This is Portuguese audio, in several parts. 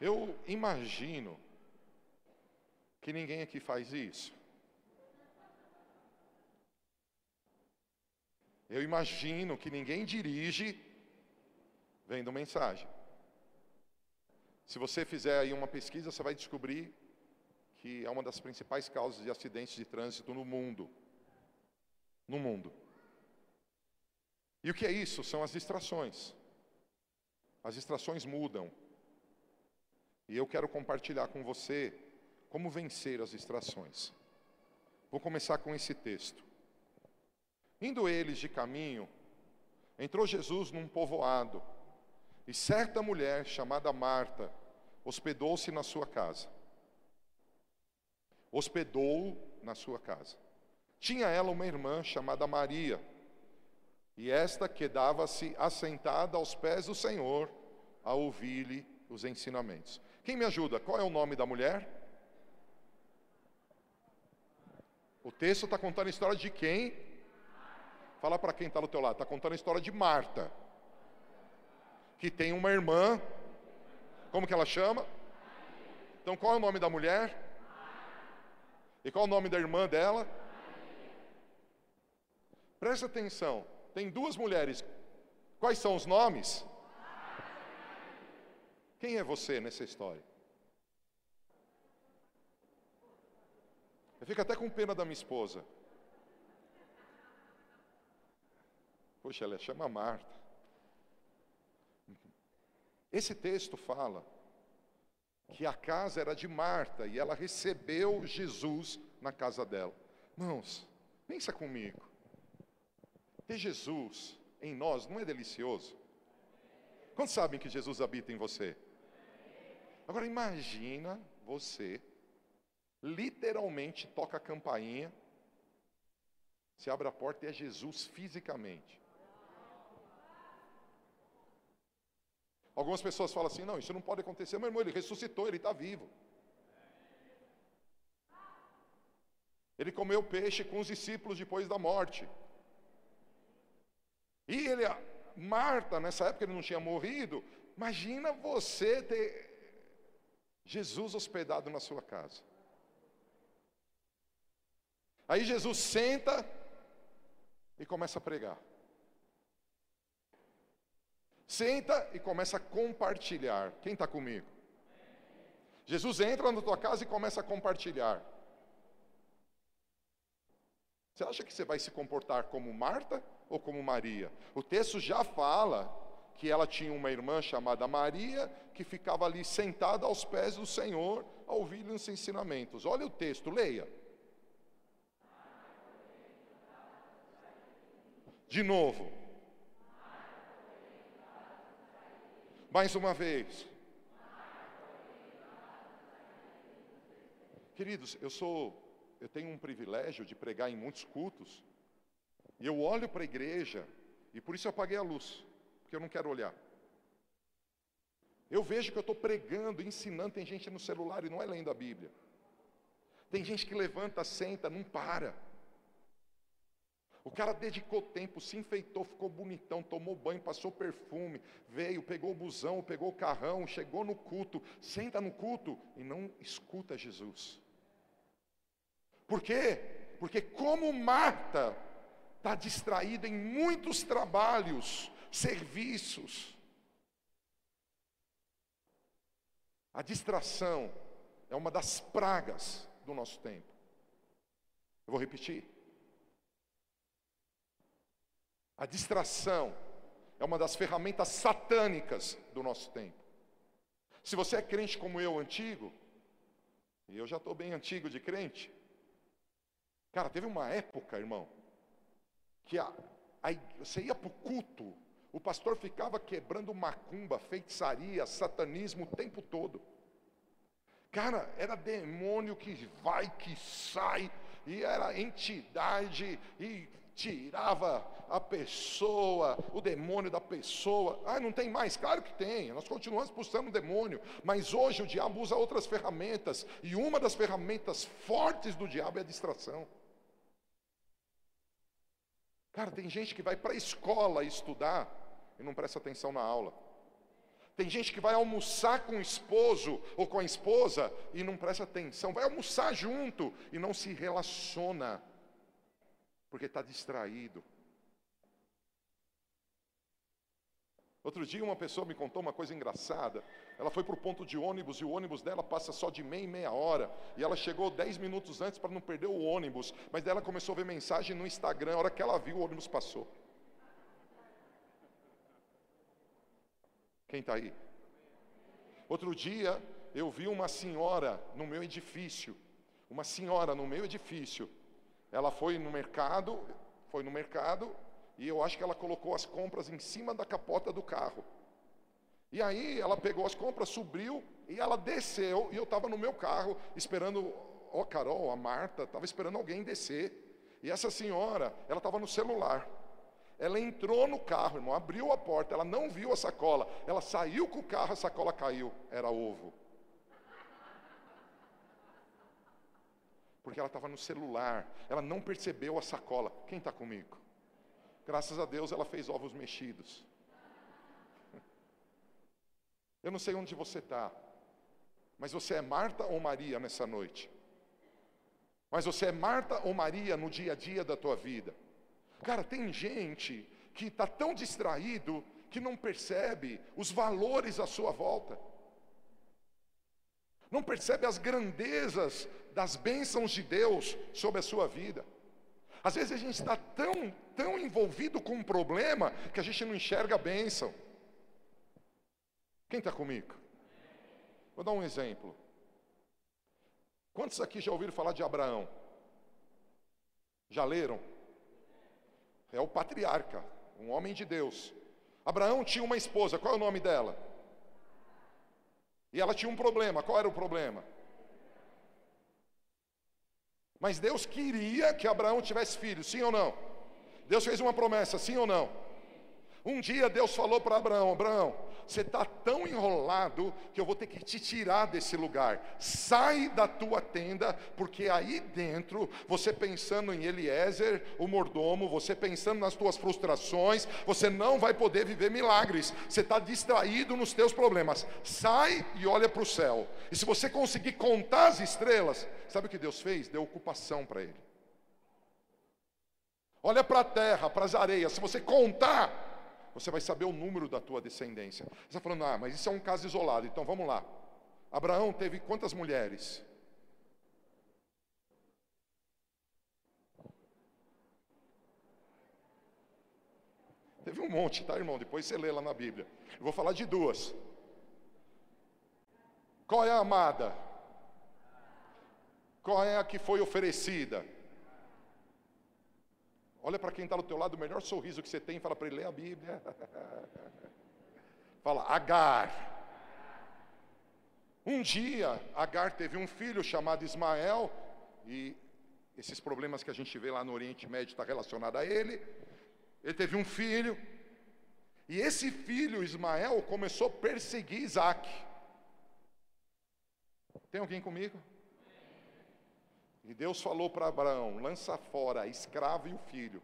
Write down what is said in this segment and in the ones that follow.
Eu imagino que ninguém aqui faz isso. Eu imagino que ninguém dirige vendo mensagem. Se você fizer aí uma pesquisa, você vai descobrir que é uma das principais causas de acidentes de trânsito no mundo. No mundo. E o que é isso? São as distrações. As distrações mudam. E eu quero compartilhar com você como vencer as distrações. Vou começar com esse texto. Indo eles de caminho, entrou Jesus num povoado, e certa mulher chamada Marta hospedou-se na sua casa. Hospedou na sua casa. Tinha ela uma irmã chamada Maria, e esta quedava-se assentada aos pés do Senhor a ouvir-lhe os ensinamentos. Quem me ajuda? Qual é o nome da mulher? O texto está contando a história de quem? Fala para quem está do teu lado. Está contando a história de Marta, que tem uma irmã. Como que ela chama? Então qual é o nome da mulher? E qual é o nome da irmã dela? Presta atenção. Tem duas mulheres. Quais são os nomes? Quem é você nessa história? Eu fico até com pena da minha esposa. Poxa, ela chama Marta. Esse texto fala que a casa era de Marta e ela recebeu Jesus na casa dela. Irmãos, pensa comigo. Ter Jesus em nós não é delicioso? Quantos sabem que Jesus habita em você? Agora imagina você literalmente toca a campainha, se abre a porta e é Jesus fisicamente. Algumas pessoas falam assim: não, isso não pode acontecer. Meu irmão, ele ressuscitou, ele está vivo. Ele comeu peixe com os discípulos depois da morte. E ele, Marta, nessa época ele não tinha morrido. Imagina você ter Jesus hospedado na sua casa. Aí Jesus senta e começa a pregar. Senta e começa a compartilhar. Quem está comigo? Jesus entra na tua casa e começa a compartilhar. Você acha que você vai se comportar como Marta ou como Maria? O texto já fala que ela tinha uma irmã chamada Maria, que ficava ali sentada aos pés do Senhor, a ouvir os ensinamentos. Olha o texto, leia. De novo. Mais uma vez. Queridos, eu sou, eu tenho um privilégio de pregar em muitos cultos, e eu olho para a igreja, e por isso eu apaguei a luz, porque eu não quero olhar. Eu vejo que eu estou pregando, ensinando, tem gente no celular e não é lendo a Bíblia. Tem gente que levanta, senta, não para. O cara dedicou tempo, se enfeitou, ficou bonitão, tomou banho, passou perfume, veio, pegou o busão, pegou o carrão, chegou no culto, senta no culto e não escuta Jesus. Por quê? Porque como Marta está distraída em muitos trabalhos, serviços. A distração é uma das pragas do nosso tempo. Eu vou repetir. A distração é uma das ferramentas satânicas do nosso tempo. Se você é crente como eu, antigo, e eu já estou bem antigo de crente, cara, teve uma época, irmão, que a, a, você ia para o culto, o pastor ficava quebrando macumba, feitiçaria, satanismo o tempo todo. Cara, era demônio que vai, que sai, e era entidade, e tirava a pessoa, o demônio da pessoa. Ah, não tem mais? Claro que tem. Nós continuamos expulsando o demônio, mas hoje o diabo usa outras ferramentas, e uma das ferramentas fortes do diabo é a distração. Cara, tem gente que vai para a escola estudar e não presta atenção na aula. Tem gente que vai almoçar com o esposo ou com a esposa e não presta atenção, vai almoçar junto e não se relaciona, porque está distraído. Outro dia uma pessoa me contou uma coisa engraçada. Ela foi para o ponto de ônibus e o ônibus dela passa só de meia e meia hora. E ela chegou dez minutos antes para não perder o ônibus. Mas daí ela começou a ver mensagem no Instagram. A hora que ela viu, o ônibus passou. Quem está aí? Outro dia, eu vi uma senhora no meu edifício. Uma senhora no meu edifício. Ela foi no mercado, foi no mercado, e eu acho que ela colocou as compras em cima da capota do carro. E aí ela pegou as compras, subiu e ela desceu. E eu estava no meu carro esperando, ó Carol, a Marta, estava esperando alguém descer. E essa senhora, ela estava no celular. Ela entrou no carro, irmão, abriu a porta, ela não viu a sacola. Ela saiu com o carro, a sacola caiu. Era ovo. Porque ela estava no celular, ela não percebeu a sacola. Quem está comigo? Graças a Deus ela fez ovos mexidos. Eu não sei onde você está, mas você é Marta ou Maria nessa noite? Mas você é Marta ou Maria no dia a dia da tua vida? Cara, tem gente que está tão distraído que não percebe os valores à sua volta, não percebe as grandezas das bênçãos de Deus sobre a sua vida. Às vezes a gente está tão, tão envolvido com um problema que a gente não enxerga a bênção. Quem está comigo? Vou dar um exemplo. Quantos aqui já ouviram falar de Abraão? Já leram? É o patriarca, um homem de Deus. Abraão tinha uma esposa, qual é o nome dela? E ela tinha um problema, qual era o problema? Mas Deus queria que Abraão tivesse filhos, sim ou não? Deus fez uma promessa, sim ou não? Um dia Deus falou para Abraão: Abraão, você está tão enrolado que eu vou ter que te tirar desse lugar. Sai da tua tenda, porque aí dentro, você pensando em Eliezer, o mordomo, você pensando nas tuas frustrações, você não vai poder viver milagres. Você está distraído nos teus problemas. Sai e olha para o céu. E se você conseguir contar as estrelas, sabe o que Deus fez? Deu ocupação para ele. Olha para a terra, para as areias. Se você contar, você vai saber o número da tua descendência. Você está falando, ah, mas isso é um caso isolado, então vamos lá. Abraão teve quantas mulheres? Teve um monte, tá, irmão? Depois você lê lá na Bíblia. Eu vou falar de duas. Qual é a amada? Qual é a que foi oferecida? Olha para quem está do teu lado, o melhor sorriso que você tem, fala para ele, lê a Bíblia. fala, Agar. Um dia, Agar teve um filho chamado Ismael, e esses problemas que a gente vê lá no Oriente Médio está relacionado a ele. Ele teve um filho, e esse filho, Ismael, começou a perseguir Isaac. Tem alguém comigo? E Deus falou para Abraão: lança fora a escrava e o filho.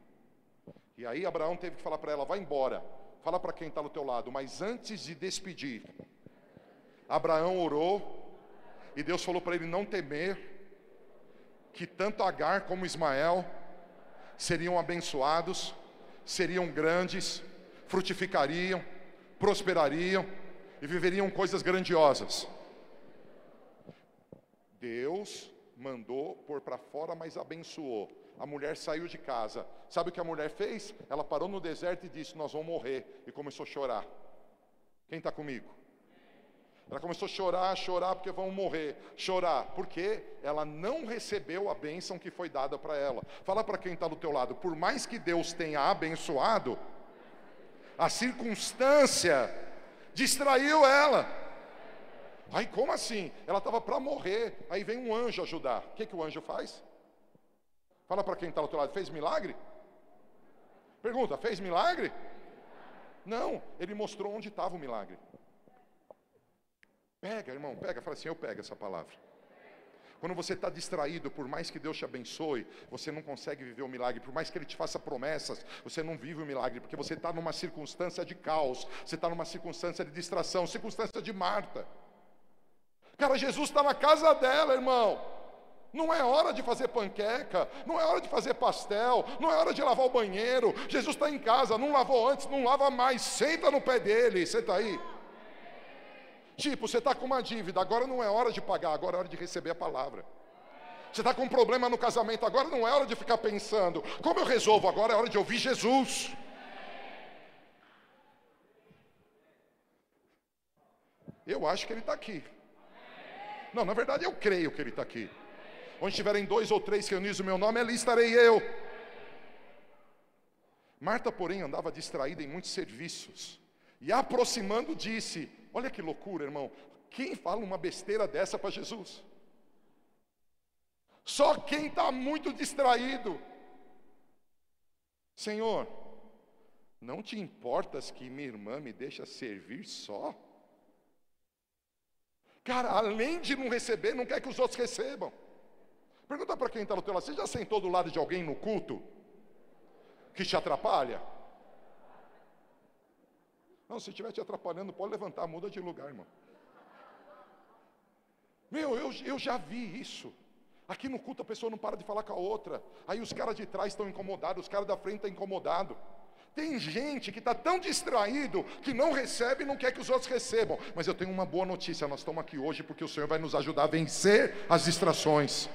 E aí Abraão teve que falar para ela: vai embora. Fala para quem está do teu lado. Mas antes de despedir, Abraão orou. E Deus falou para ele não temer. Que tanto Agar como Ismael seriam abençoados, seriam grandes, frutificariam, prosperariam e viveriam coisas grandiosas. Deus mandou pôr para fora, mas abençoou. A mulher saiu de casa. Sabe o que a mulher fez? Ela parou no deserto e disse: Nós vamos morrer. E começou a chorar. Quem está comigo? Ela começou a chorar, chorar porque vão morrer. Chorar, porque ela não recebeu a bênção que foi dada para ela. Fala para quem está do teu lado, por mais que Deus tenha abençoado, a circunstância distraiu ela. Aí como assim? Ela estava para morrer. Aí vem um anjo ajudar. O que, que o anjo faz? Fala para quem está ao teu lado, fez milagre? Pergunta, fez milagre? Não, ele mostrou onde estava o milagre. Pega, irmão, pega, fala assim, eu pego essa palavra. Quando você está distraído, por mais que Deus te abençoe, você não consegue viver o milagre. Por mais que Ele te faça promessas, você não vive o milagre, porque você está numa circunstância de caos, você está numa circunstância de distração, circunstância de Marta. Cara, Jesus está na casa dela, irmão. Não é hora de fazer panqueca, não é hora de fazer pastel, não é hora de lavar o banheiro. Jesus está em casa, não lavou antes, não lava mais. Senta no pé dele, senta aí. Tipo, você está com uma dívida, agora não é hora de pagar, agora é hora de receber a palavra. Você está com um problema no casamento, agora não é hora de ficar pensando, como eu resolvo? Agora é hora de ouvir Jesus. Eu acho que ele está aqui. Não, na verdade eu creio que ele está aqui. Onde estiverem dois ou três reunidos o meu nome, ali estarei eu. Marta, porém, andava distraída em muitos serviços. E aproximando, disse: Olha que loucura, irmão. Quem fala uma besteira dessa para Jesus? Só quem está muito distraído. Senhor, não te importas que minha irmã me deixa servir só? Cara, além de não receber, não quer que os outros recebam. Pergunta para quem está no teu lado, você já sentou do lado de alguém no culto? Que te atrapalha? Não, se estiver te atrapalhando, pode levantar, muda de lugar, irmão. Meu, eu, eu já vi isso. Aqui no culto a pessoa não para de falar com a outra. Aí os caras de trás estão incomodados, os caras da frente estão incomodados. Tem gente que está tão distraído que não recebe e não quer que os outros recebam. Mas eu tenho uma boa notícia: nós estamos aqui hoje porque o Senhor vai nos ajudar a vencer as distrações.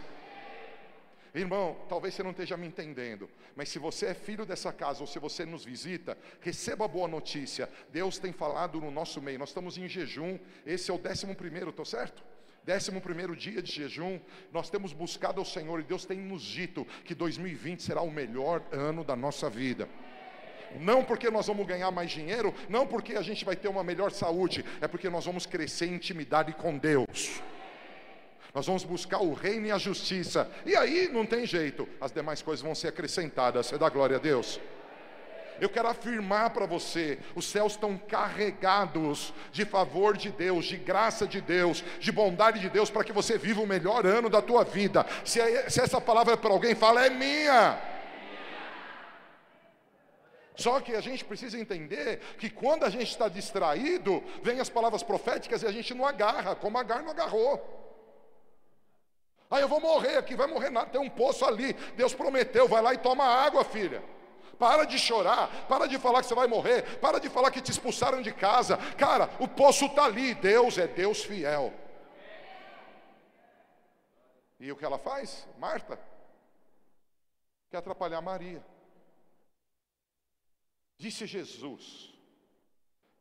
Irmão, talvez você não esteja me entendendo, mas se você é filho dessa casa ou se você nos visita, receba a boa notícia. Deus tem falado no nosso meio. Nós estamos em jejum. Esse é o décimo primeiro, estou certo? Décimo primeiro dia de jejum, nós temos buscado ao Senhor e Deus tem nos dito que 2020 será o melhor ano da nossa vida não porque nós vamos ganhar mais dinheiro, não porque a gente vai ter uma melhor saúde, é porque nós vamos crescer em intimidade com Deus. Nós vamos buscar o reino e a justiça, e aí não tem jeito, as demais coisas vão ser acrescentadas. Você dá glória a Deus? Eu quero afirmar para você: os céus estão carregados de favor de Deus, de graça de Deus, de bondade de Deus, para que você viva o melhor ano da tua vida. Se, é, se essa palavra é para alguém, fala, é minha. Só que a gente precisa entender que quando a gente está distraído, vem as palavras proféticas e a gente não agarra, como Agar não agarrou. Aí eu vou morrer aqui, vai morrer nada, tem um poço ali. Deus prometeu, vai lá e toma água, filha. Para de chorar, para de falar que você vai morrer, para de falar que te expulsaram de casa. Cara, o poço está ali, Deus é Deus fiel. E o que ela faz? Marta quer atrapalhar Maria. Disse Jesus,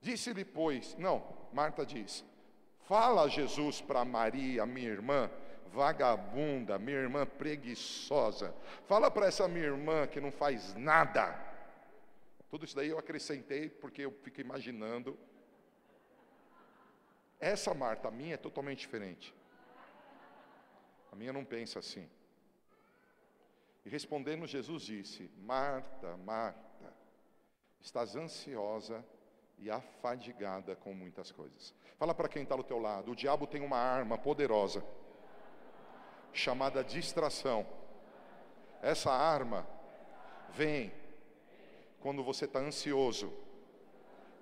disse-lhe, pois, não, Marta diz, fala Jesus para Maria, minha irmã, vagabunda, minha irmã preguiçosa, fala para essa minha irmã que não faz nada. Tudo isso daí eu acrescentei porque eu fico imaginando. Essa Marta, minha, é totalmente diferente. A minha não pensa assim. E respondendo, Jesus disse: Marta, Marta estás ansiosa e afadigada com muitas coisas. Fala para quem está do teu lado: o diabo tem uma arma poderosa chamada distração. Essa arma vem quando você está ansioso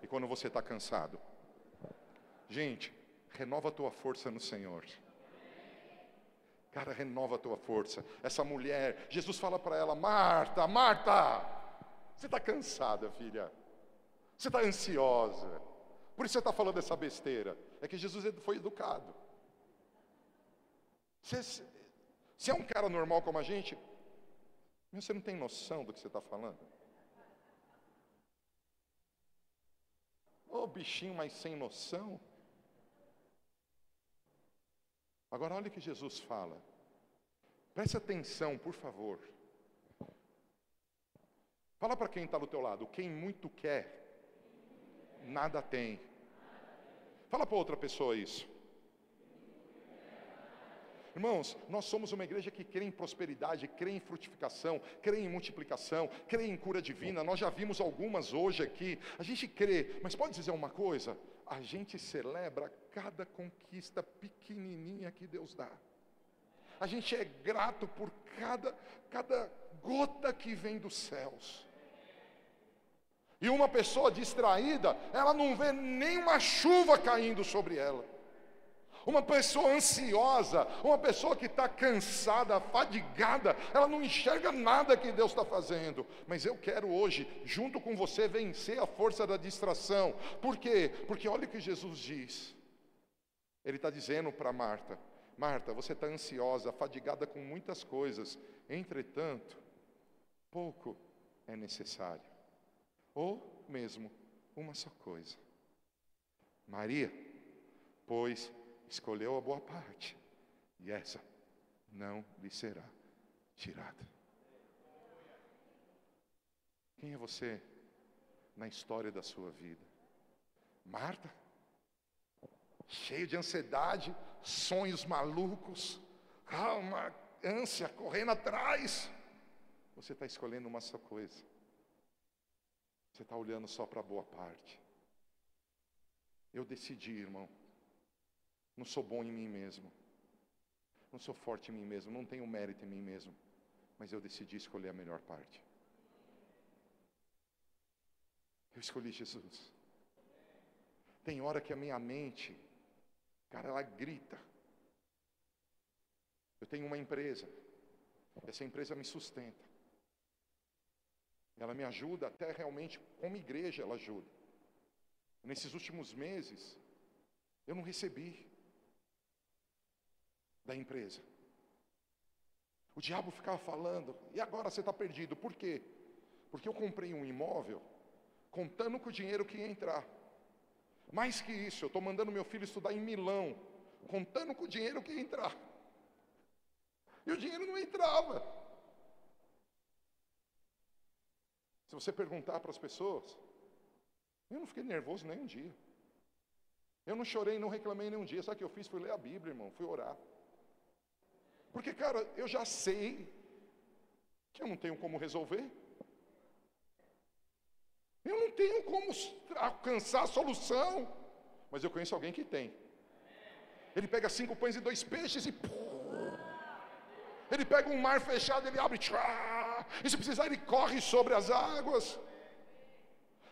e quando você está cansado. Gente, renova a tua força no Senhor. Cara, renova a tua força. Essa mulher, Jesus fala para ela: Marta, Marta, você está cansada, filha. Você está ansiosa. Por isso você está falando essa besteira. É que Jesus foi educado. Você, é um cara normal como a gente, você não tem noção do que você está falando. Ô oh, bichinho, mas sem noção. Agora olha o que Jesus fala. Preste atenção, por favor. Fala para quem está do teu lado, quem muito quer, nada tem. Fala para outra pessoa isso. Irmãos, nós somos uma igreja que crê em prosperidade, crê em frutificação, crê em multiplicação, crê em cura divina. Nós já vimos algumas hoje aqui. A gente crê, mas pode dizer uma coisa? A gente celebra cada conquista pequenininha que Deus dá. A gente é grato por cada, cada gota que vem dos céus. E uma pessoa distraída, ela não vê nenhuma chuva caindo sobre ela. Uma pessoa ansiosa, uma pessoa que está cansada, fadigada, ela não enxerga nada que Deus está fazendo. Mas eu quero hoje, junto com você, vencer a força da distração. Por quê? Porque olha o que Jesus diz. Ele está dizendo para Marta: Marta, você está ansiosa, fadigada com muitas coisas, entretanto, pouco é necessário, ou mesmo uma só coisa. Maria, pois escolheu a boa parte, e essa não lhe será tirada. Quem é você na história da sua vida? Marta? Cheio de ansiedade, sonhos malucos, uma ânsia correndo atrás. Você está escolhendo uma só coisa. Você está olhando só para a boa parte. Eu decidi, irmão. Não sou bom em mim mesmo. Não sou forte em mim mesmo. Não tenho mérito em mim mesmo. Mas eu decidi escolher a melhor parte. Eu escolhi Jesus. Tem hora que a minha mente, cara, ela grita. Eu tenho uma empresa. Essa empresa me sustenta. Ela me ajuda até realmente, como igreja, ela ajuda. Nesses últimos meses, eu não recebi da empresa. O diabo ficava falando, e agora você está perdido, por quê? Porque eu comprei um imóvel contando com o dinheiro que ia entrar. Mais que isso, eu estou mandando meu filho estudar em Milão, contando com o dinheiro que ia entrar. E o dinheiro não entrava. Se você perguntar para as pessoas, eu não fiquei nervoso nem um dia. Eu não chorei, não reclamei nem um dia. Sabe o que eu fiz? Fui ler a Bíblia, irmão, fui orar. Porque, cara, eu já sei que eu não tenho como resolver. Eu não tenho como alcançar a solução. Mas eu conheço alguém que tem. Ele pega cinco pães e dois peixes e. Ele pega um mar fechado, ele abre. E se precisar, ele corre sobre as águas.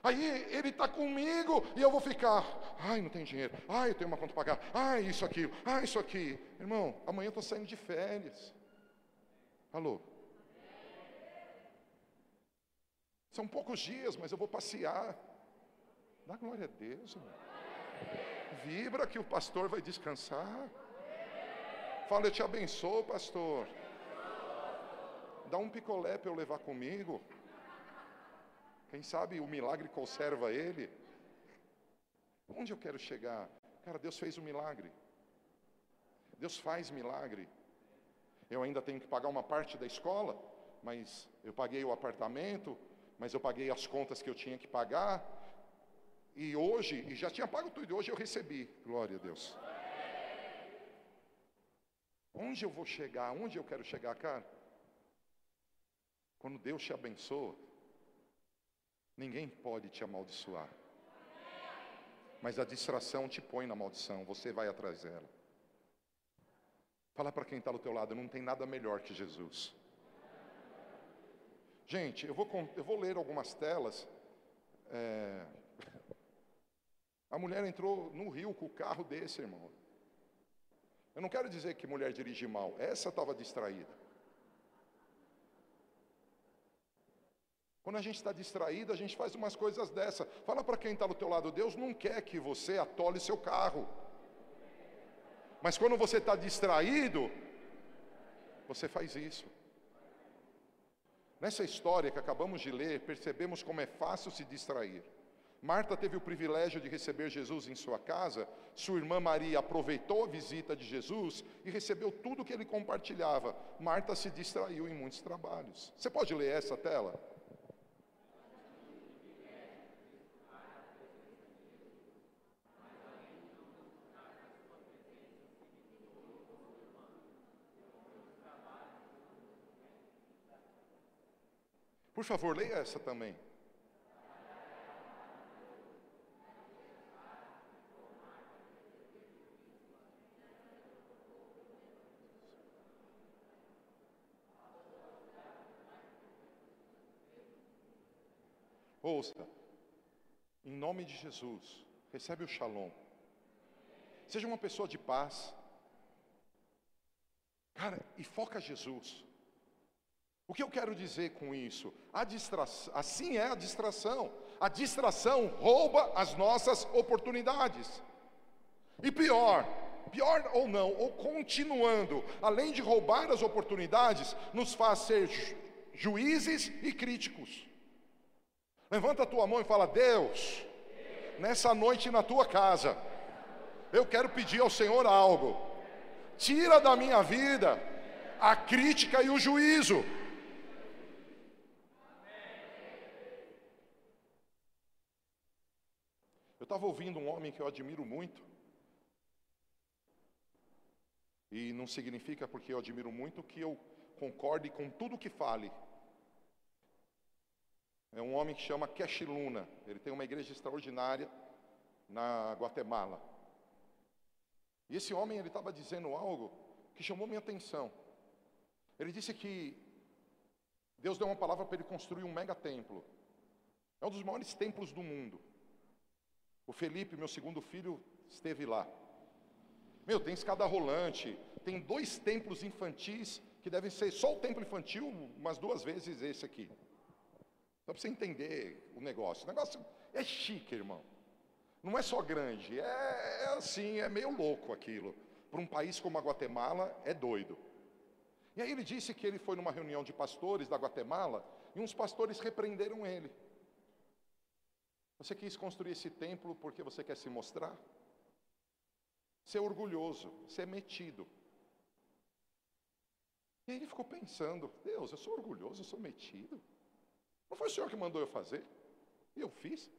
Aí ele está comigo e eu vou ficar. Ai, não tem dinheiro. Ai, eu tenho uma conta para pagar. Ai, isso, aquilo. Ai, isso aqui. Irmão, amanhã eu estou saindo de férias. Alô? São poucos dias, mas eu vou passear. Dá glória a Deus, irmão. Vibra que o pastor vai descansar. Fala, eu te abençoo, pastor. Dá um picolé para eu levar comigo. Quem sabe o milagre conserva ele. Onde eu quero chegar? Cara, Deus fez um milagre. Deus faz milagre. Eu ainda tenho que pagar uma parte da escola, mas eu paguei o apartamento, mas eu paguei as contas que eu tinha que pagar. E hoje, e já tinha pago tudo, e hoje eu recebi. Glória a Deus. Onde eu vou chegar? Onde eu quero chegar, cara? Quando Deus te abençoa, Ninguém pode te amaldiçoar. Mas a distração te põe na maldição, você vai atrás dela. Fala para quem está do teu lado, não tem nada melhor que Jesus. Gente, eu vou, eu vou ler algumas telas. É... A mulher entrou no rio com o carro desse, irmão. Eu não quero dizer que mulher dirige mal, essa estava distraída. Quando a gente está distraído, a gente faz umas coisas dessa. Fala para quem está do teu lado, Deus não quer que você atole seu carro. Mas quando você está distraído, você faz isso. Nessa história que acabamos de ler, percebemos como é fácil se distrair. Marta teve o privilégio de receber Jesus em sua casa, sua irmã Maria aproveitou a visita de Jesus e recebeu tudo que ele compartilhava. Marta se distraiu em muitos trabalhos. Você pode ler essa tela? Por favor, leia essa também. Ouça, em nome de Jesus, recebe o shalom. Seja uma pessoa de paz. Cara, e foca Jesus. O que eu quero dizer com isso? A distração, assim é a distração. A distração rouba as nossas oportunidades. E pior, pior ou não, ou continuando, além de roubar as oportunidades, nos faz ser ju juízes e críticos. Levanta a tua mão e fala: Deus, nessa noite na tua casa, eu quero pedir ao Senhor algo. Tira da minha vida a crítica e o juízo. Estava ouvindo um homem que eu admiro muito, E não significa porque eu admiro muito que eu concorde com tudo que fale. É um homem que chama Cash Luna. Ele tem uma igreja extraordinária na Guatemala. E esse homem ele estava dizendo algo que chamou minha atenção. Ele disse que Deus deu uma palavra para ele construir um mega templo. É um dos maiores templos do mundo. O Felipe, meu segundo filho, esteve lá. Meu, tem escada rolante, tem dois templos infantis que devem ser só o templo infantil, umas duas vezes esse aqui. Só para você entender o negócio. O negócio é chique, irmão. Não é só grande, é, é assim, é meio louco aquilo. Para um país como a Guatemala, é doido. E aí ele disse que ele foi numa reunião de pastores da Guatemala e uns pastores repreenderam ele. Você quis construir esse templo porque você quer se mostrar? ser orgulhoso, ser metido. E ele ficou pensando: Deus, eu sou orgulhoso, eu sou metido. Não foi o Senhor que mandou eu fazer? E eu fiz.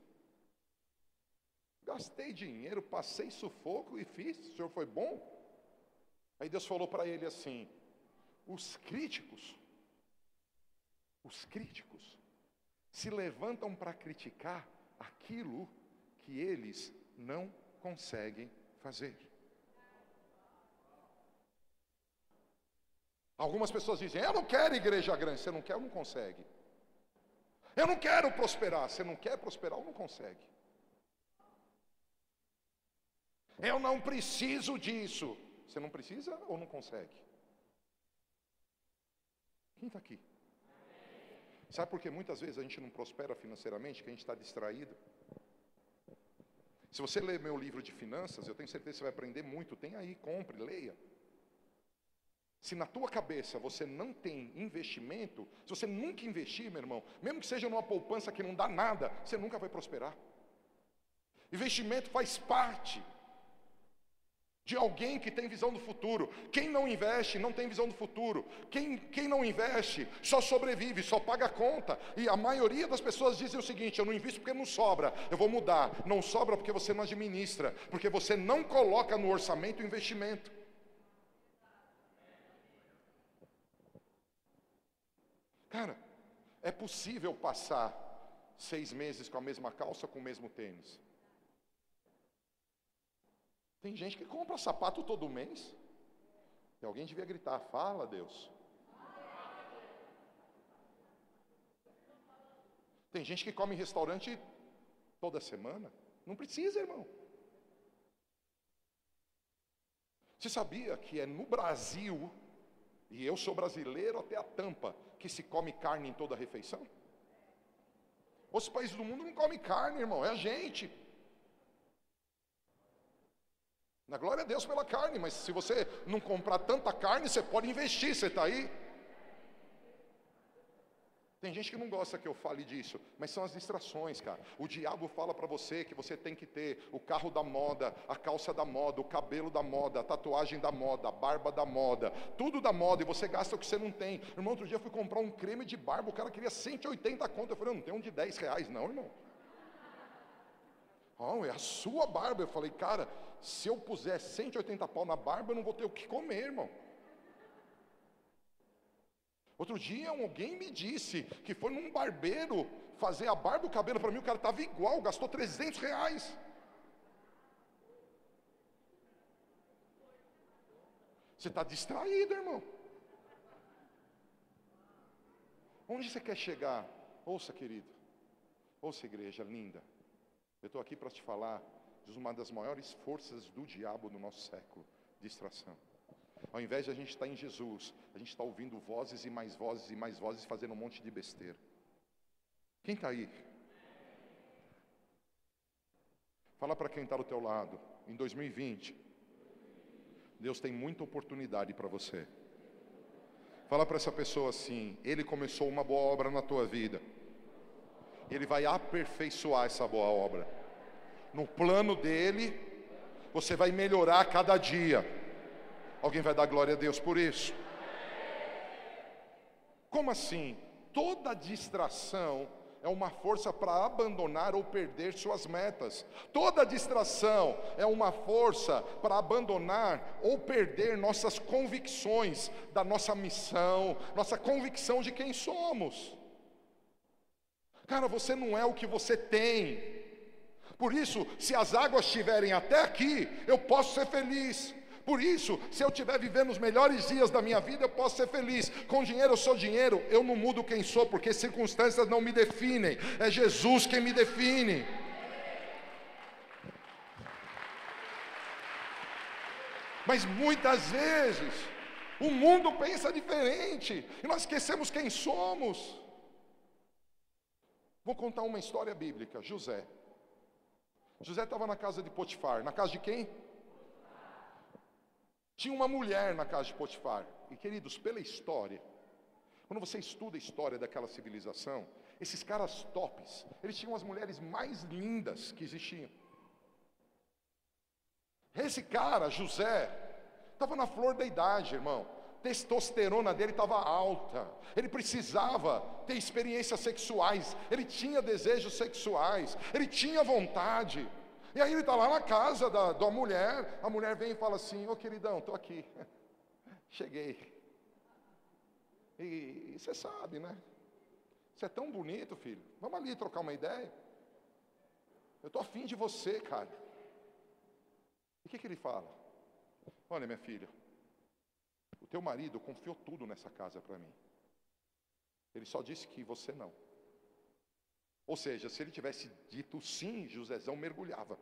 Gastei dinheiro, passei sufoco e fiz. O Senhor foi bom? Aí Deus falou para ele assim: os críticos, os críticos, se levantam para criticar aquilo que eles não conseguem fazer. Algumas pessoas dizem: Eu não quero igreja grande. Você não quer ou não consegue? Eu não quero prosperar. Você não quer prosperar ou não consegue? Eu não preciso disso. Você não precisa ou não consegue? Quem está aqui? Sabe por que muitas vezes a gente não prospera financeiramente? Que a gente está distraído. Se você ler meu livro de finanças, eu tenho certeza que você vai aprender muito. Tem aí, compre, leia. Se na tua cabeça você não tem investimento, se você nunca investir, meu irmão, mesmo que seja numa poupança que não dá nada, você nunca vai prosperar. Investimento faz parte de alguém que tem visão do futuro. Quem não investe não tem visão do futuro. Quem, quem não investe só sobrevive, só paga a conta. E a maioria das pessoas dizem o seguinte: eu não invisto porque não sobra, eu vou mudar. Não sobra porque você não administra, porque você não coloca no orçamento o investimento. Cara, é possível passar seis meses com a mesma calça, com o mesmo tênis. Tem gente que compra sapato todo mês. E alguém devia gritar: Fala, Deus. Tem gente que come em restaurante toda semana. Não precisa, irmão. Você sabia que é no Brasil, e eu sou brasileiro até a tampa, que se come carne em toda refeição? Os países do mundo não comem carne, irmão, é a gente. Na glória a Deus pela carne, mas se você não comprar tanta carne, você pode investir, você está aí. Tem gente que não gosta que eu fale disso, mas são as distrações, cara. O diabo fala para você que você tem que ter o carro da moda, a calça da moda, o cabelo da moda, a tatuagem da moda, a barba da moda, tudo da moda, e você gasta o que você não tem. Irmão, outro dia eu fui comprar um creme de barba, o cara queria 180 conto. Eu falei, eu não tenho um de 10 reais, não, irmão. Oh, é a sua barba. Eu falei, cara, se eu puser 180 pau na barba, eu não vou ter o que comer, irmão. Outro dia alguém me disse que foi num barbeiro fazer a barba e o cabelo para mim, o cara estava igual, gastou 300 reais. Você está distraído, irmão. Onde você quer chegar? Ouça, querido. Ouça, igreja linda, eu estou aqui para te falar de uma das maiores forças do diabo no nosso século distração. Ao invés de a gente estar em Jesus, a gente está ouvindo vozes e mais vozes e mais vozes, fazendo um monte de besteira. Quem está aí? Fala para quem está do teu lado. Em 2020, Deus tem muita oportunidade para você. Fala para essa pessoa assim: Ele começou uma boa obra na tua vida. Ele vai aperfeiçoar essa boa obra. No plano dele, você vai melhorar cada dia. Alguém vai dar glória a Deus por isso? Como assim? Toda distração é uma força para abandonar ou perder suas metas. Toda distração é uma força para abandonar ou perder nossas convicções da nossa missão, nossa convicção de quem somos. Cara, você não é o que você tem. Por isso, se as águas estiverem até aqui, eu posso ser feliz. Por isso, se eu estiver vivendo os melhores dias da minha vida, eu posso ser feliz. Com dinheiro eu sou dinheiro, eu não mudo quem sou, porque circunstâncias não me definem. É Jesus quem me define. Mas muitas vezes o mundo pensa diferente e nós esquecemos quem somos. Vou contar uma história bíblica. José. José estava na casa de Potifar. Na casa de quem? Tinha uma mulher na casa de Potifar. E queridos, pela história, quando você estuda a história daquela civilização, esses caras tops, eles tinham as mulheres mais lindas que existiam. Esse cara, José, estava na flor da idade, irmão. Testosterona dele estava alta. Ele precisava ter experiências sexuais. Ele tinha desejos sexuais. Ele tinha vontade. E aí ele está lá na casa da, da mulher, a mulher vem e fala assim, ô oh, queridão, estou aqui, cheguei. E, você sabe, né? Você é tão bonito, filho. Vamos ali trocar uma ideia. Eu estou afim de você, cara. E o que, que ele fala? Olha, minha filha, teu marido confiou tudo nessa casa para mim. Ele só disse que você não. Ou seja, se ele tivesse dito sim, Josézão mergulhava.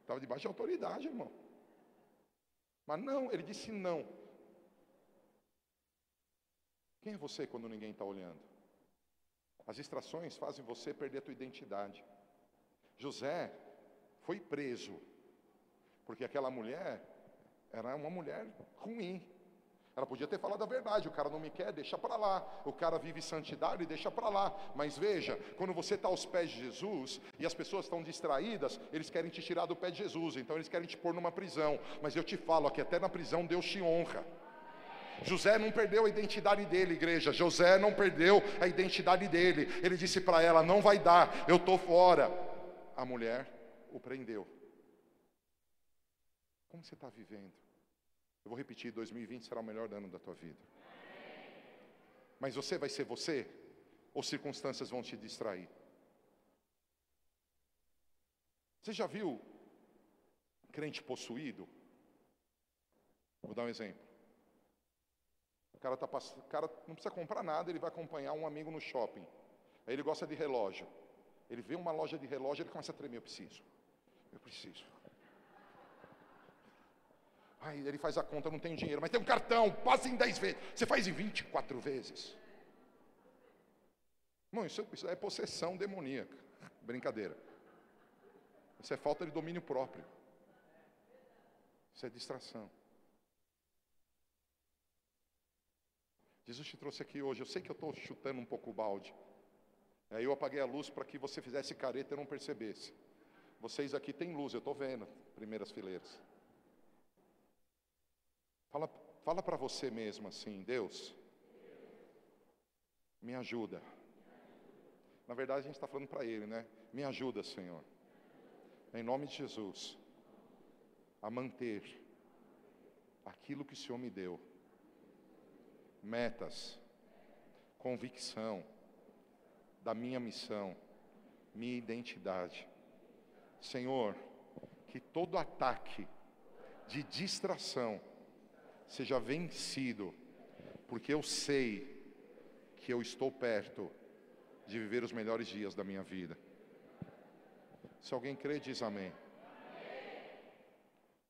Estava debaixo de autoridade, irmão. Mas não, ele disse não. Quem é você quando ninguém está olhando? As distrações fazem você perder a tua identidade. José foi preso, porque aquela mulher era uma mulher ruim. Ela podia ter falado a verdade, o cara não me quer, deixa para lá. O cara vive santidade, deixa para lá. Mas veja, quando você está aos pés de Jesus e as pessoas estão distraídas, eles querem te tirar do pé de Jesus, então eles querem te pôr numa prisão. Mas eu te falo que até na prisão Deus te honra. José não perdeu a identidade dele, igreja. José não perdeu a identidade dele. Ele disse para ela: Não vai dar, eu estou fora. A mulher o prendeu. Como você está vivendo? Eu vou repetir: 2020 será o melhor ano da tua vida. Mas você vai ser você? Ou circunstâncias vão te distrair? Você já viu crente possuído? Vou dar um exemplo. O cara, tá pass... o cara não precisa comprar nada, ele vai acompanhar um amigo no shopping. Aí ele gosta de relógio. Ele vê uma loja de relógio, ele começa a tremer, eu preciso. Eu preciso. Aí ele faz a conta, não tem dinheiro, mas tem um cartão, passa em 10 vezes. Você faz em 24 vezes. Não, isso, isso é possessão demoníaca. Brincadeira. Isso é falta de domínio próprio. Isso é distração. Jesus te trouxe aqui hoje. Eu sei que eu estou chutando um pouco o balde. Aí eu apaguei a luz para que você fizesse careta e não percebesse. Vocês aqui têm luz, eu estou vendo, primeiras fileiras. Fala, fala para você mesmo assim, Deus, me ajuda. Na verdade, a gente está falando para Ele, né? Me ajuda, Senhor. Em nome de Jesus, a manter aquilo que o Senhor me deu. Metas, convicção da minha missão, minha identidade. Senhor, que todo ataque de distração seja vencido, porque eu sei que eu estou perto de viver os melhores dias da minha vida. Se alguém crê, diz amém.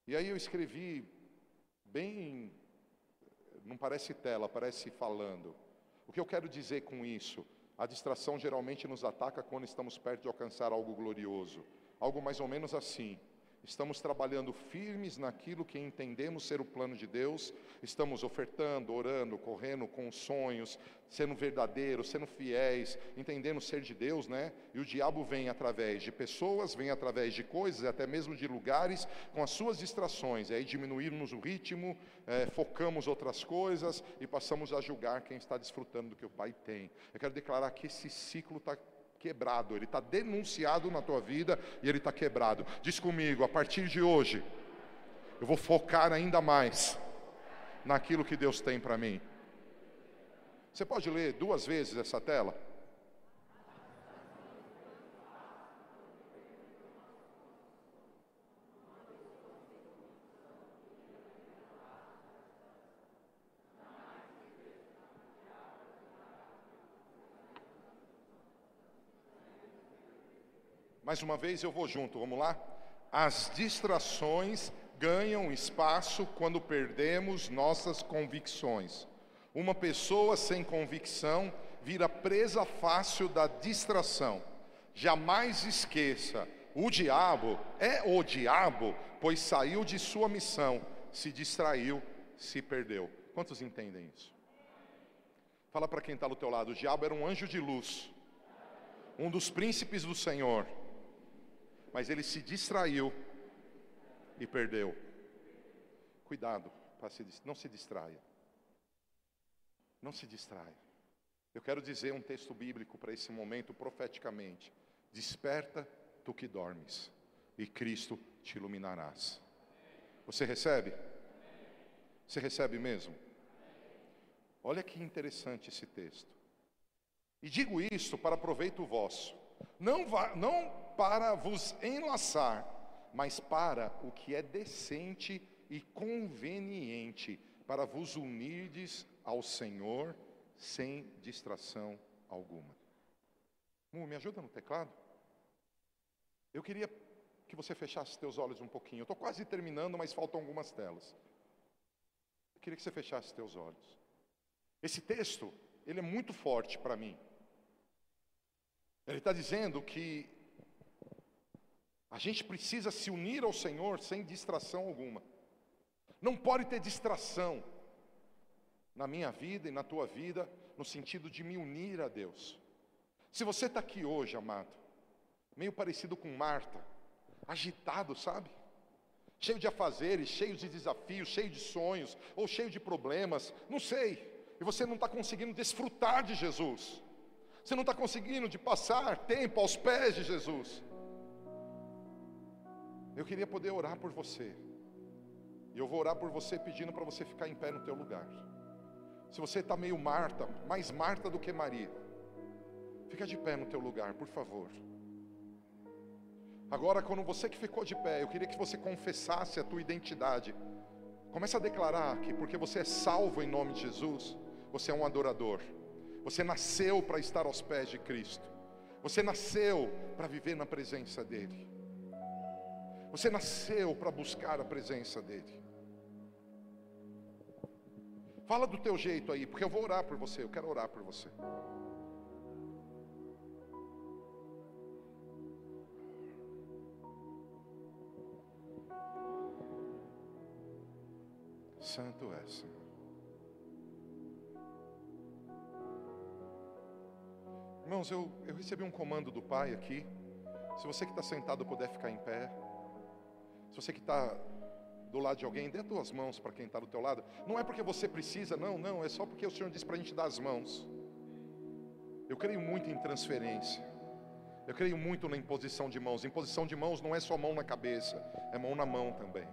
E aí eu escrevi bem, não parece tela, parece falando. O que eu quero dizer com isso? A distração geralmente nos ataca quando estamos perto de alcançar algo glorioso. Algo mais ou menos assim. Estamos trabalhando firmes naquilo que entendemos ser o plano de Deus, estamos ofertando, orando, correndo com sonhos, sendo verdadeiros, sendo fiéis, entendendo ser de Deus, né? E o diabo vem através de pessoas, vem através de coisas, até mesmo de lugares, com as suas distrações. E aí diminuímos o ritmo, é, focamos outras coisas e passamos a julgar quem está desfrutando do que o Pai tem. Eu quero declarar que esse ciclo está quebrado, ele está denunciado na tua vida e ele está quebrado. Diz comigo, a partir de hoje, eu vou focar ainda mais naquilo que Deus tem para mim. Você pode ler duas vezes essa tela? Mais uma vez eu vou junto, vamos lá? As distrações ganham espaço quando perdemos nossas convicções. Uma pessoa sem convicção vira presa fácil da distração. Jamais esqueça, o diabo é o diabo, pois saiu de sua missão, se distraiu, se perdeu. Quantos entendem isso? Fala para quem está do teu lado, o diabo era um anjo de luz, um dos príncipes do Senhor mas ele se distraiu e perdeu. Cuidado, não se distraia. Não se distraia. Eu quero dizer um texto bíblico para esse momento profeticamente. Desperta tu que dormes, e Cristo te iluminarás. Você recebe? Você recebe mesmo? Olha que interessante esse texto. E digo isso para proveito vosso. Não, vá, não para vos enlaçar, mas para o que é decente e conveniente, para vos unirdes ao Senhor sem distração alguma. Me ajuda no teclado? Eu queria que você fechasse teus olhos um pouquinho. Eu estou quase terminando, mas faltam algumas telas. Eu queria que você fechasse teus olhos. Esse texto, ele é muito forte para mim. Ele está dizendo que a gente precisa se unir ao Senhor sem distração alguma. Não pode ter distração na minha vida e na tua vida, no sentido de me unir a Deus. Se você está aqui hoje, amado, meio parecido com Marta, agitado, sabe? Cheio de afazeres, cheio de desafios, cheio de sonhos, ou cheio de problemas, não sei. E você não está conseguindo desfrutar de Jesus. Você não está conseguindo de passar tempo aos pés de Jesus. Eu queria poder orar por você. E eu vou orar por você pedindo para você ficar em pé no teu lugar. Se você está meio Marta, mais Marta do que Maria, fica de pé no teu lugar, por favor. Agora, quando você que ficou de pé, eu queria que você confessasse a tua identidade. Comece a declarar que porque você é salvo em nome de Jesus, você é um adorador. Você nasceu para estar aos pés de Cristo. Você nasceu para viver na presença dEle. Você nasceu para buscar a presença dEle. Fala do teu jeito aí, porque eu vou orar por você, eu quero orar por você. Santo é, Senhor. Irmãos, eu, eu recebi um comando do Pai aqui. Se você que está sentado puder ficar em pé. Se você que está do lado de alguém, dê duas mãos para quem está do teu lado. Não é porque você precisa, não, não. É só porque o Senhor disse para a gente dar as mãos. Eu creio muito em transferência. Eu creio muito na imposição de mãos. Imposição de mãos não é só mão na cabeça, é mão na mão também.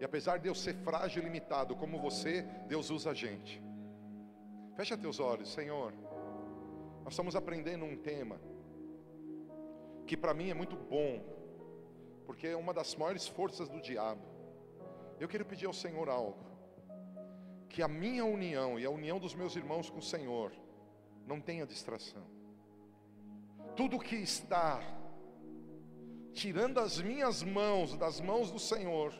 E apesar de eu ser frágil e limitado como você, Deus usa a gente. Fecha teus olhos, Senhor. Nós estamos aprendendo um tema que para mim é muito bom, porque é uma das maiores forças do diabo. Eu quero pedir ao Senhor algo, que a minha união e a união dos meus irmãos com o Senhor não tenha distração. Tudo que está tirando as minhas mãos das mãos do Senhor,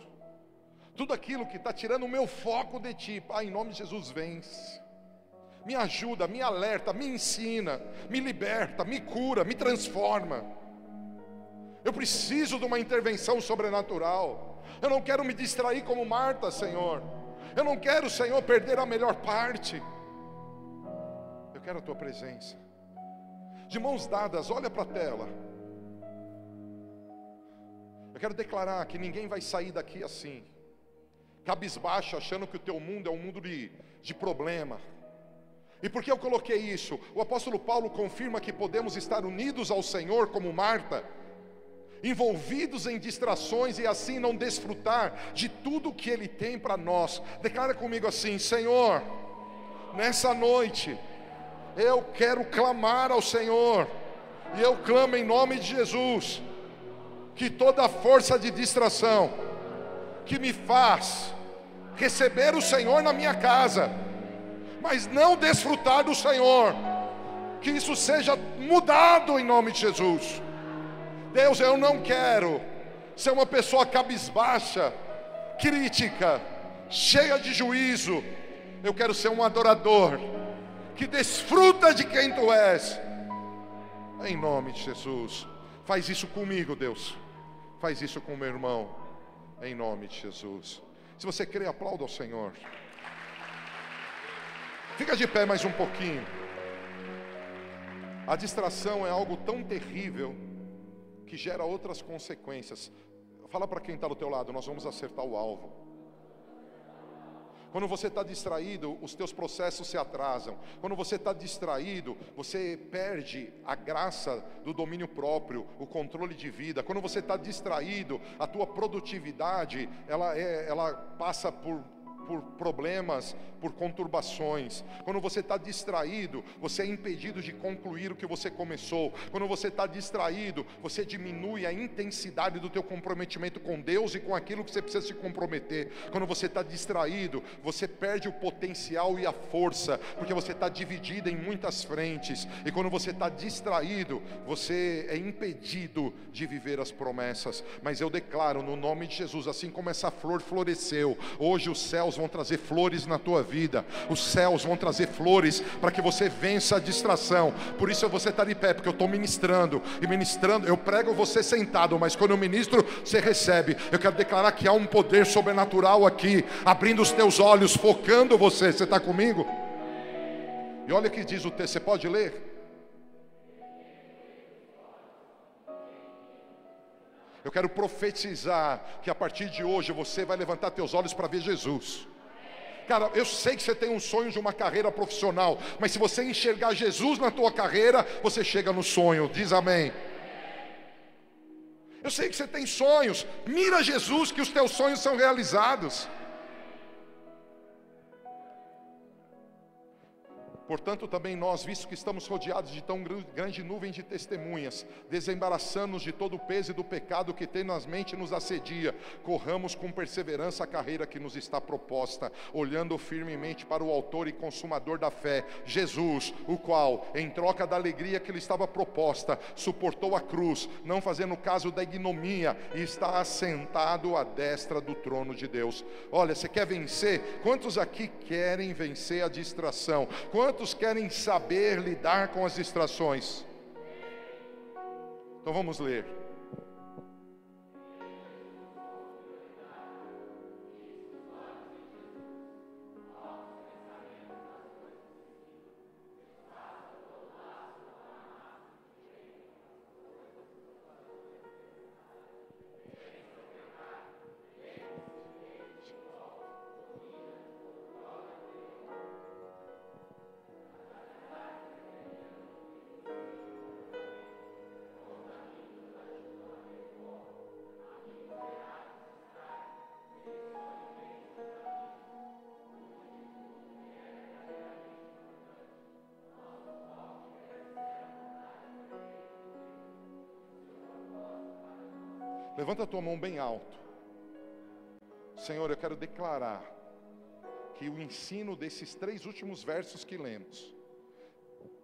tudo aquilo que está tirando o meu foco de Ti, Pai, em nome de Jesus, vence. Me ajuda, me alerta, me ensina, me liberta, me cura, me transforma. Eu preciso de uma intervenção sobrenatural. Eu não quero me distrair como Marta, Senhor. Eu não quero, Senhor, perder a melhor parte. Eu quero a tua presença. De mãos dadas, olha para a tela. Eu quero declarar que ninguém vai sair daqui assim, cabisbaixo, achando que o teu mundo é um mundo de, de problema. E por que eu coloquei isso? O apóstolo Paulo confirma que podemos estar unidos ao Senhor como Marta envolvidos em distrações e assim não desfrutar de tudo que Ele tem para nós. Declara comigo assim: Senhor, nessa noite, eu quero clamar ao Senhor, e eu clamo em nome de Jesus, que toda força de distração que me faz receber o Senhor na minha casa, mas não desfrutar do Senhor, que isso seja mudado em nome de Jesus. Deus, eu não quero ser uma pessoa cabisbaixa, crítica, cheia de juízo. Eu quero ser um adorador que desfruta de quem tu és. Em nome de Jesus. Faz isso comigo, Deus. Faz isso com meu irmão. Em nome de Jesus. Se você crê, aplauda ao Senhor. Fica de pé mais um pouquinho. A distração é algo tão terrível que gera outras consequências. Fala para quem está do teu lado, nós vamos acertar o alvo. Quando você está distraído, os teus processos se atrasam. Quando você está distraído, você perde a graça do domínio próprio, o controle de vida. Quando você está distraído, a tua produtividade ela, é, ela passa por por problemas, por conturbações. Quando você está distraído, você é impedido de concluir o que você começou. Quando você está distraído, você diminui a intensidade do teu comprometimento com Deus e com aquilo que você precisa se comprometer. Quando você está distraído, você perde o potencial e a força, porque você está dividido em muitas frentes. E quando você está distraído, você é impedido de viver as promessas. Mas eu declaro no nome de Jesus, assim como essa flor floresceu, hoje os céus céus vão trazer flores na tua vida, os céus vão trazer flores para que você vença a distração. Por isso você está de pé, porque eu estou ministrando, e ministrando, eu prego você sentado, mas quando eu ministro, você recebe. Eu quero declarar que há um poder sobrenatural aqui, abrindo os teus olhos, focando você. Você está comigo? E olha o que diz o texto, você pode ler? Eu quero profetizar que a partir de hoje você vai levantar teus olhos para ver Jesus. Cara, eu sei que você tem um sonho de uma carreira profissional, mas se você enxergar Jesus na tua carreira, você chega no sonho. Diz amém. Eu sei que você tem sonhos. Mira Jesus que os teus sonhos são realizados. Portanto, também nós, visto que estamos rodeados de tão grande nuvem de testemunhas, desembaraçando-nos de todo o peso e do pecado que tenazmente nos assedia, corramos com perseverança a carreira que nos está proposta, olhando firmemente para o Autor e Consumador da fé, Jesus, o qual, em troca da alegria que lhe estava proposta, suportou a cruz, não fazendo caso da ignomia, e está assentado à destra do trono de Deus. Olha, você quer vencer? Quantos aqui querem vencer a distração? Quantos Quantos querem saber lidar com as distrações? Então vamos ler. Levanta a tua mão bem alto. Senhor, eu quero declarar que o ensino desses três últimos versos que lemos,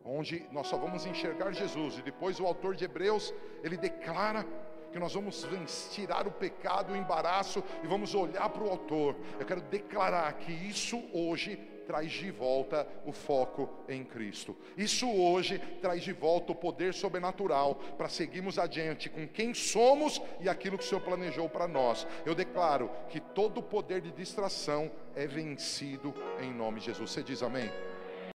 onde nós só vamos enxergar Jesus, e depois o autor de Hebreus, ele declara que nós vamos tirar o pecado, o embaraço e vamos olhar para o autor. Eu quero declarar que isso hoje traz de volta o foco em Cristo. Isso hoje traz de volta o poder sobrenatural para seguirmos adiante com quem somos e aquilo que o Senhor planejou para nós. Eu declaro que todo o poder de distração é vencido em nome de Jesus. Você diz amém?